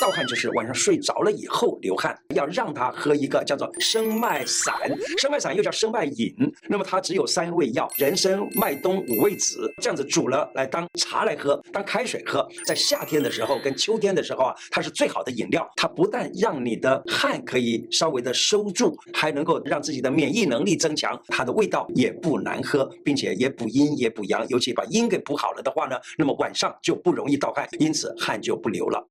盗汗就是晚上睡着了以后流汗要让他喝一个叫做生脉散生脉散又叫生脉饮那么它只有三味药人参麦冬五味子这样子煮了来当茶来喝当开水喝在夏天的时候跟秋天的时候啊它是最好的饮料它不但让你的汗可以稍微的收住还能够让自己的免疫能力增强它的味道也不难喝并且也补阴也补阳尤其把阴给补好了的话呢那么晚上就不容易盗汗因此汗就不流了。